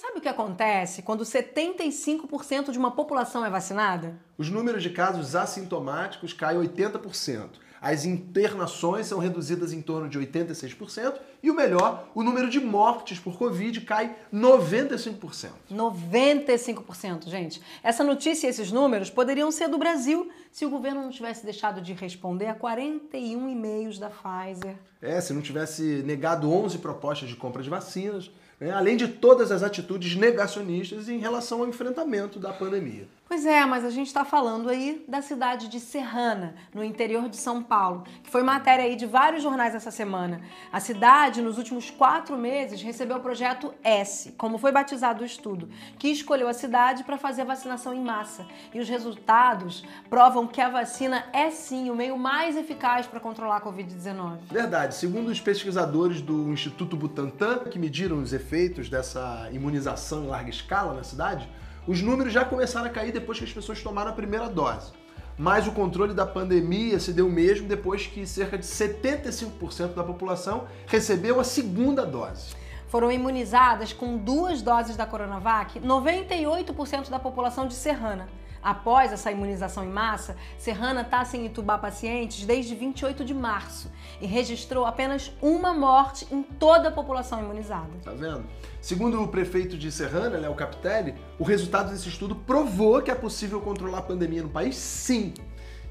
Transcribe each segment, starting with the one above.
sabe o que acontece quando 75% de uma população é vacinada? Os números de casos assintomáticos caem 80%. As internações são reduzidas em torno de 86% e o melhor, o número de mortes por Covid cai 95%. 95%, gente. Essa notícia e esses números poderiam ser do Brasil se o governo não tivesse deixado de responder a 41 e-mails da Pfizer. É, se não tivesse negado 11 propostas de compra de vacinas, né, além de todas as atitudes negacionistas em relação ao enfrentamento da pandemia. Pois é, mas a gente está falando aí da cidade de Serrana, no interior de São Paulo, que foi matéria aí de vários jornais essa semana. A cidade, nos últimos quatro meses, recebeu o projeto S, como foi batizado o estudo, que escolheu a cidade para fazer a vacinação em massa. E os resultados provam que a vacina é sim o meio mais eficaz para controlar a Covid-19. Verdade. Segundo os pesquisadores do Instituto Butantan, que mediram os efeitos dessa imunização em larga escala na cidade, os números já começaram a cair depois que as pessoas tomaram a primeira dose. Mas o controle da pandemia se deu mesmo depois que cerca de 75% da população recebeu a segunda dose. Foram imunizadas com duas doses da Coronavac 98% da população de Serrana. Após essa imunização em massa, Serrana está sem entubar pacientes desde 28 de março e registrou apenas uma morte em toda a população imunizada. Tá vendo? Segundo o prefeito de Serrana, Léo Capitelli, o resultado desse estudo provou que é possível controlar a pandemia no país, sim.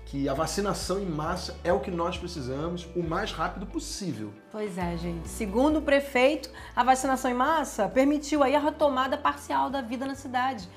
Que a vacinação em massa é o que nós precisamos o mais rápido possível. Pois é, gente. Segundo o prefeito, a vacinação em massa permitiu aí a retomada parcial da vida na cidade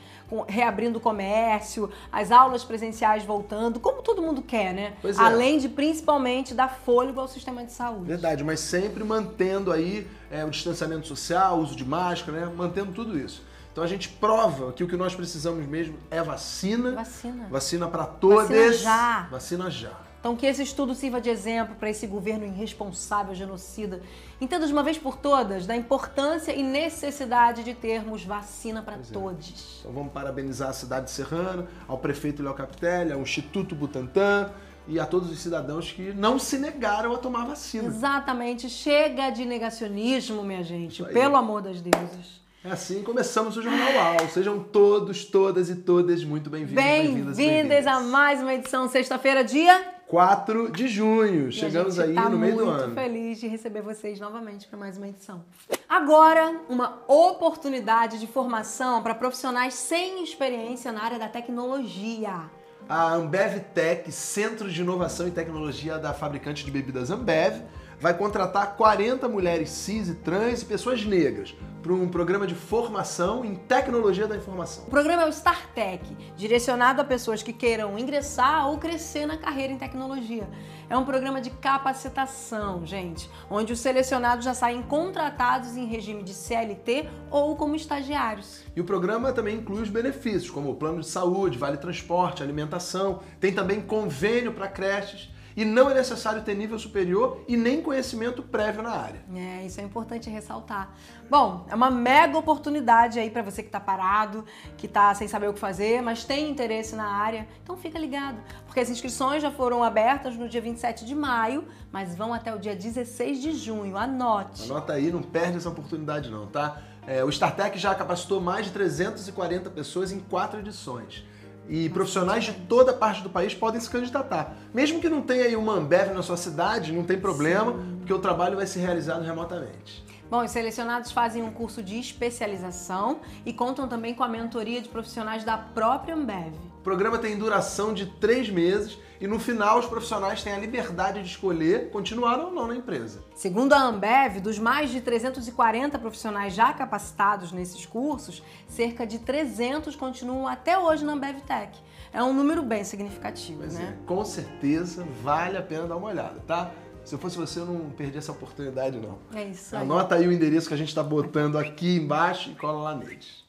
reabrindo o comércio, as aulas presenciais voltando, como todo mundo quer, né? Pois é. Além de principalmente dar fôlego ao sistema de saúde. Verdade, mas sempre mantendo aí é, o distanciamento social, o uso de máscara, né? Mantendo tudo isso. Então a gente prova que o que nós precisamos mesmo é vacina. Vacina. Vacina para todas. Vacina já. Vacina já. Então, que esse estudo sirva de exemplo para esse governo irresponsável, genocida. Entenda de uma vez por todas da importância e necessidade de termos vacina para é. todos. Então, vamos parabenizar a cidade de Serrano, ao prefeito Léo Capitelli, ao Instituto Butantan e a todos os cidadãos que não se negaram a tomar vacina. Exatamente. Chega de negacionismo, minha gente. Pelo amor das deusas. É assim começamos o Jornal UAU. Sejam todos, todas e todas muito bem-vindos. Bem-vindas bem a mais uma edição, sexta-feira, dia 4 de junho. E Chegamos aí tá no meio do ano. muito feliz de receber vocês novamente para mais uma edição. Agora, uma oportunidade de formação para profissionais sem experiência na área da tecnologia. A Ambev Tech, Centro de Inovação e Tecnologia da fabricante de bebidas Ambev, vai contratar 40 mulheres cis e trans e pessoas negras para um programa de formação em tecnologia da informação. O programa é o StarTech, direcionado a pessoas que queiram ingressar ou crescer na carreira em tecnologia. É um programa de capacitação, gente, onde os selecionados já saem contratados em regime de CLT ou como estagiários. E o programa também inclui os benefícios, como o plano de saúde, vale transporte, alimentação, tem também convênio para creches e não é necessário ter nível superior e nem conhecimento prévio na área. É, isso é importante ressaltar. Bom, é uma mega oportunidade aí para você que está parado, que está sem saber o que fazer, mas tem interesse na área. Então fica ligado, porque as inscrições já foram abertas no dia 27 de maio, mas vão até o dia 16 de junho. Anote. Anota aí, não perde essa oportunidade não, tá? É, o StarTech já capacitou mais de 340 pessoas em quatro edições. E profissionais de toda parte do país podem se candidatar. Mesmo que não tenha aí uma Ambev na sua cidade, não tem problema, Sim. porque o trabalho vai ser realizado remotamente. Bom, os selecionados fazem um curso de especialização e contam também com a mentoria de profissionais da própria Ambev. O programa tem duração de três meses e no final os profissionais têm a liberdade de escolher continuar ou não na empresa. Segundo a Ambev, dos mais de 340 profissionais já capacitados nesses cursos, cerca de 300 continuam até hoje na Ambev Tech. É um número bem significativo, Mas né? É, com certeza vale a pena dar uma olhada, tá? Se eu fosse você, eu não perdi essa oportunidade, não. É isso aí. Anota aí o endereço que a gente está botando aqui embaixo e cola lá neles.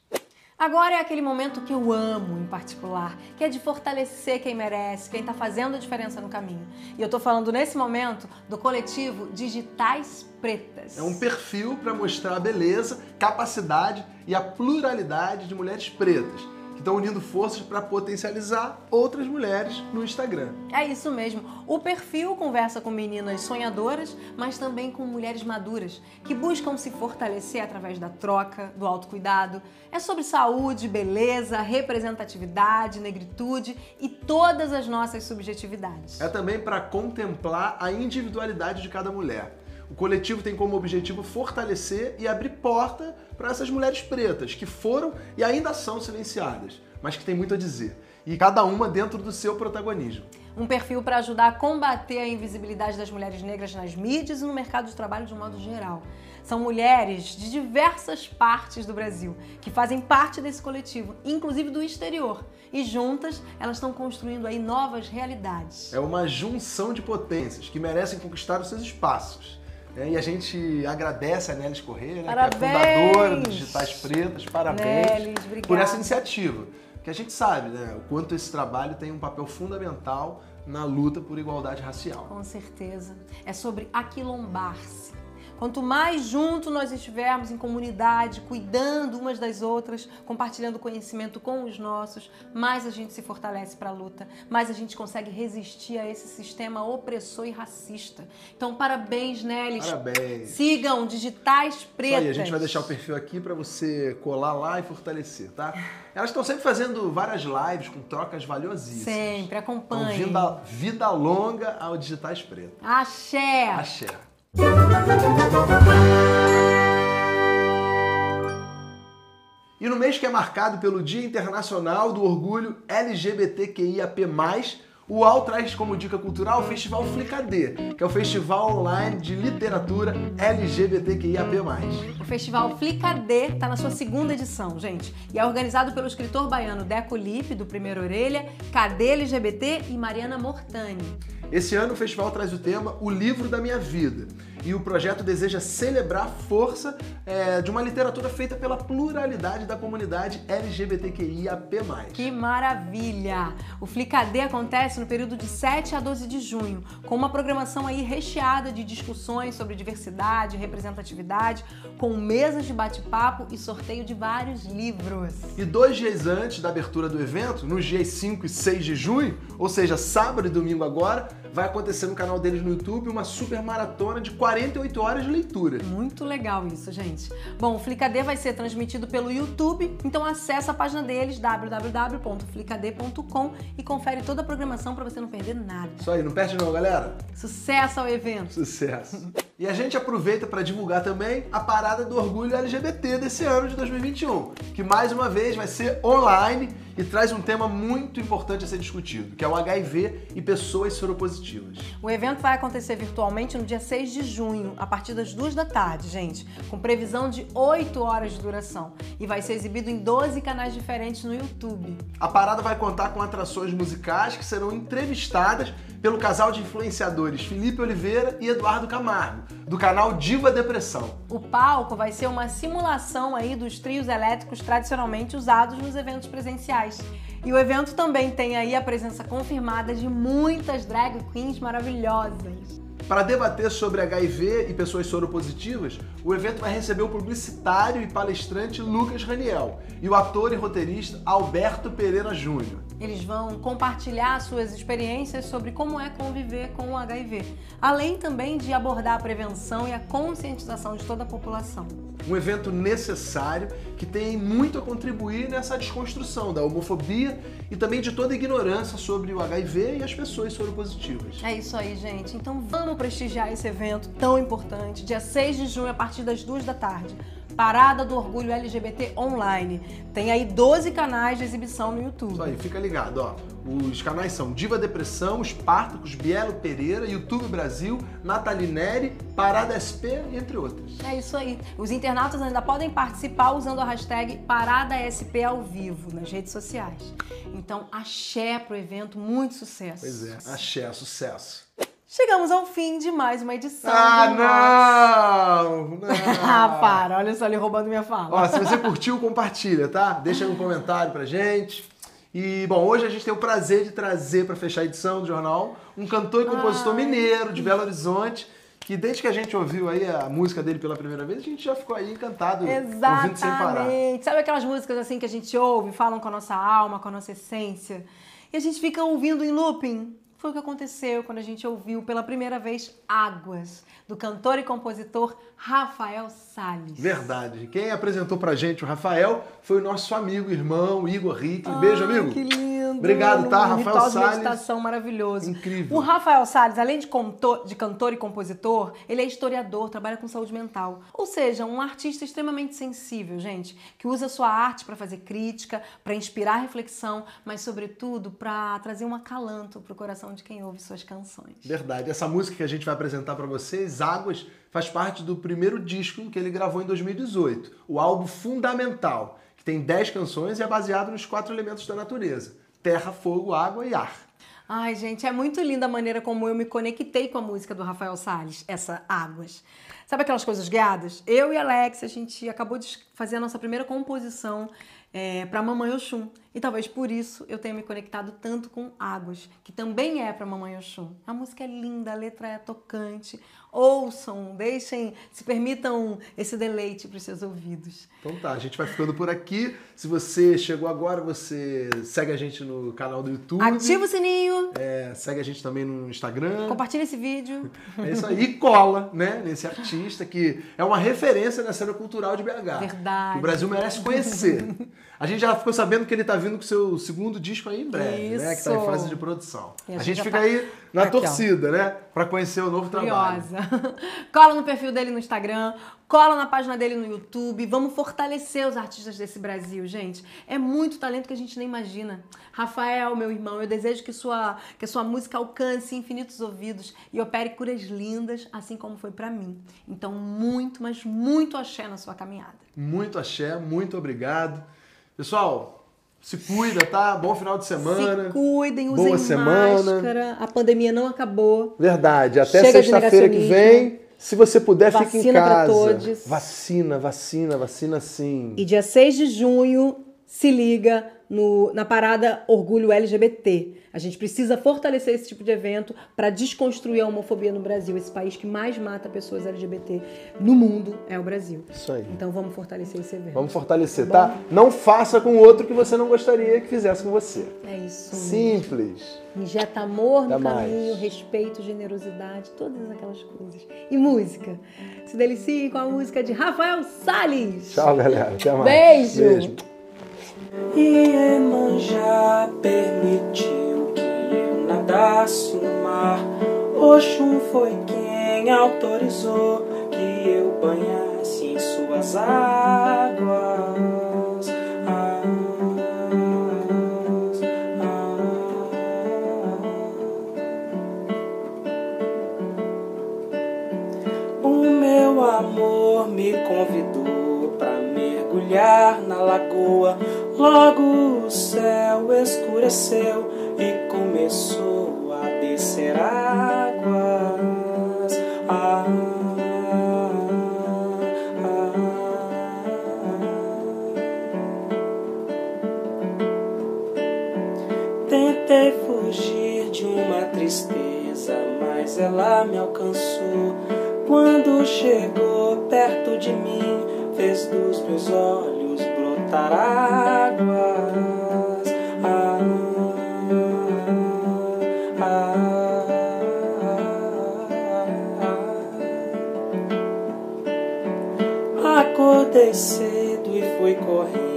Agora é aquele momento que eu amo em particular, que é de fortalecer quem merece, quem está fazendo a diferença no caminho. E eu estou falando nesse momento do coletivo Digitais Pretas. É um perfil para mostrar a beleza, capacidade e a pluralidade de mulheres pretas estão unindo forças para potencializar outras mulheres no Instagram. É isso mesmo. O perfil conversa com meninas sonhadoras, mas também com mulheres maduras, que buscam se fortalecer através da troca, do autocuidado. É sobre saúde, beleza, representatividade, negritude e todas as nossas subjetividades. É também para contemplar a individualidade de cada mulher. O coletivo tem como objetivo fortalecer e abrir porta para essas mulheres pretas que foram e ainda são silenciadas, mas que têm muito a dizer. E cada uma dentro do seu protagonismo. Um perfil para ajudar a combater a invisibilidade das mulheres negras nas mídias e no mercado de trabalho de um modo geral. São mulheres de diversas partes do Brasil que fazem parte desse coletivo, inclusive do exterior. E juntas elas estão construindo aí novas realidades. É uma junção de potências que merecem conquistar os seus espaços. É, e a gente agradece a Nelis Corrêa, né, que é fundadora dos Digitais Pretas. Parabéns por essa iniciativa. Que a gente sabe né, o quanto esse trabalho tem um papel fundamental na luta por igualdade racial. Com certeza. É sobre aquilombar-se Quanto mais junto nós estivermos em comunidade, cuidando umas das outras, compartilhando conhecimento com os nossos, mais a gente se fortalece para a luta, mais a gente consegue resistir a esse sistema opressor e racista. Então, parabéns, Nelis. Parabéns. Sigam Digitais Pretas. Isso aí, a gente vai deixar o perfil aqui para você colar lá e fortalecer, tá? Elas estão sempre fazendo várias lives com trocas valiosíssimas. Sempre, acompanhem. Então, vida, vida longa ao Digitais Pretas. Axé! Axé. E no mês que é marcado pelo Dia Internacional do Orgulho LGBTQIAP+, o UAU traz como dica cultural o Festival Flicadê, que é o festival online de literatura LGBTQIAP+. O Festival Flicadê está na sua segunda edição, gente, e é organizado pelo escritor baiano Deco Lipe, do Primeiro Orelha, Cadê LGBT e Mariana Mortani. Esse ano o festival traz o tema O Livro da Minha Vida e o projeto deseja celebrar a força é, de uma literatura feita pela pluralidade da comunidade LGBTQIAP+. Que maravilha! O Flicadê acontece no período de 7 a 12 de junho, com uma programação aí recheada de discussões sobre diversidade, representatividade, com mesas de bate-papo e sorteio de vários livros. E dois dias antes da abertura do evento, nos dias 5 e 6 de junho, ou seja, sábado e domingo agora, vai acontecer no canal deles no YouTube uma super maratona de 48 horas de leitura. Muito legal isso, gente. Bom, o Flicadê vai ser transmitido pelo YouTube, então acessa a página deles www.flicadê.com e confere toda a programação para você não perder nada. Isso aí, não perde não, galera. Sucesso ao evento. Sucesso. E a gente aproveita para divulgar também a parada do orgulho LGBT desse ano de 2021, que mais uma vez vai ser online e traz um tema muito importante a ser discutido, que é o HIV e pessoas soropositivas. O evento vai acontecer virtualmente no dia 6 de junho, a partir das 2 da tarde, gente, com previsão de 8 horas de duração e vai ser exibido em 12 canais diferentes no YouTube. A parada vai contar com atrações musicais que serão entrevistadas pelo casal de influenciadores Felipe Oliveira e Eduardo Camargo, do canal Diva Depressão. O palco vai ser uma simulação aí dos trios elétricos tradicionalmente usados nos eventos presenciais. E o evento também tem aí a presença confirmada de muitas drag queens maravilhosas. Para debater sobre HIV e pessoas soropositivas, o evento vai receber o publicitário e palestrante Lucas Raniel e o ator e roteirista Alberto Pereira Júnior. Eles vão compartilhar suas experiências sobre como é conviver com o HIV, além também de abordar a prevenção e a conscientização de toda a população. Um evento necessário que tem muito a contribuir nessa desconstrução da homofobia e também de toda a ignorância sobre o HIV e as pessoas soropositivas. É isso aí, gente. Então vamos prestigiar esse evento tão importante, dia 6 de junho, a partir das 2 da tarde. Parada do Orgulho LGBT Online. Tem aí 12 canais de exibição no YouTube. Isso aí, fica ligado, ó. Os canais são Diva Depressão, Espartacus, Bielo Pereira, YouTube Brasil, Nathalie Neri, Parada SP, entre outros. É isso aí. Os internautas ainda podem participar usando a hashtag Parada SP ao vivo nas redes sociais. Então, axé pro evento, muito sucesso. Pois é, axé, sucesso. Chegamos ao fim de mais uma edição. Ah, não! não. ah, para, olha só ele roubando minha fala. Ó, se você curtiu, compartilha, tá? Deixa aí um comentário pra gente. E, bom, hoje a gente tem o prazer de trazer para fechar a edição do jornal um cantor e compositor ah. mineiro de Belo Horizonte que desde que a gente ouviu aí a música dele pela primeira vez, a gente já ficou aí encantado Exatamente. ouvindo sem parar. Sabe aquelas músicas assim que a gente ouve, falam com a nossa alma, com a nossa essência, e a gente fica ouvindo em looping? Foi o que aconteceu quando a gente ouviu pela primeira vez Águas, do cantor e compositor Rafael Salles. Verdade. Quem apresentou pra gente o Rafael foi o nosso amigo, irmão, Igor Rick. Beijo, Ah, amigo. Que lindo. Obrigado, tá, Um Rafael ritual de meditação maravilhoso. Incrível. O Rafael Salles, além de, conto- de cantor e compositor, ele é historiador, trabalha com saúde mental. Ou seja, um artista extremamente sensível, gente, que usa sua arte para fazer crítica, para inspirar reflexão, mas sobretudo para trazer um acalanto pro coração de quem ouve suas canções. Verdade. Essa música que a gente vai apresentar pra vocês, Águas, faz parte do primeiro disco que ele gravou em 2018, o álbum Fundamental, que tem 10 canções e é baseado nos quatro elementos da natureza: terra, fogo, água e ar. Ai, gente, é muito linda a maneira como eu me conectei com a música do Rafael Salles, essa Águas. Sabe aquelas coisas guiadas? Eu e Alex, a gente acabou de fazer a nossa primeira composição é, para Mamãe Oxum. E talvez por isso eu tenha me conectado tanto com Águas, que também é para Mamãe Oxum. A música é linda, a letra é tocante. Ouçam, deixem, se permitam esse deleite para os seus ouvidos. Então tá, a gente vai ficando por aqui. Se você chegou agora, você segue a gente no canal do YouTube. Ativa o sininho, É, segue a gente também no Instagram. compartilha esse vídeo. É isso aí. E cola, né? Nesse artista que é uma referência na cena cultural de BH. Verdade. Que o Brasil merece conhecer. A gente já ficou sabendo que ele tá vindo com seu segundo disco aí em breve, né? Que tá em Isso. fase de produção. A A, gente gente fica tá- aí na Aqui, ó. torcida, né? Pra conhecer o novo trabalho. Curiosa. Cola no perfil dele no Instagram, cola na página dele no YouTube. Vamos fortalecer os artistas desse Brasil, gente. É muito talento que a gente nem imagina. Rafael, meu irmão, eu desejo que sua, que a sua música alcance infinitos ouvidos e opere curas lindas, assim como foi pra mim. Então, muito, mas muito axé na sua caminhada. Muito axé, muito obrigado. Pessoal, se cuida, tá? Bom final de semana. Se cuidem, usem Boa semana. máscara. A pandemia não acabou. Verdade, até sexta-feira que vem. Se você puder, fique em Vacina pra casa. todos. Vacina, vacina, vacina sim. E dia 6 de junho, se liga no- na parada Orgulho LGBT. A gente precisa fortalecer esse tipo de evento para desconstruir a homofobia no Brasil. Esse país que mais mata pessoas LGBT no mundo é o Brasil. Isso aí. Então vamos fortalecer esse evento. Vamos fortalecer, tá? Não faça com outro que você não gostaria que fizesse com você. É isso. Simples. Injeta amor no Até mais. caminho, respeito, generosidade, todas aquelas coisas. E música. Se deliciem com a música de Rafael Salles. Tchau, galera. Até mais. Beijo. Beijo. Iemanjá permitiu que eu nadasse no mar. Oxum foi quem autorizou que eu banhasse em suas águas. Chegou perto de mim, fez dos meus olhos brotar águas. Ah, ah, ah. Acordei cedo e fui correndo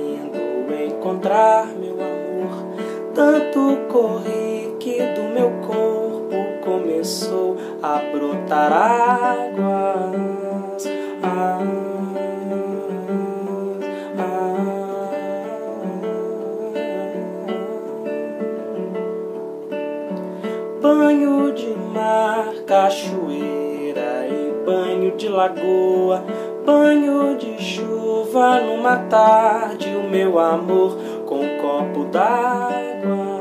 encontrar meu amor. Tanto corri que do meu corpo começou a brotar águas. Ah, ah. Banho de mar, cachoeira e banho de lagoa. Banho de chuva numa tarde, o meu amor com um copo d'água.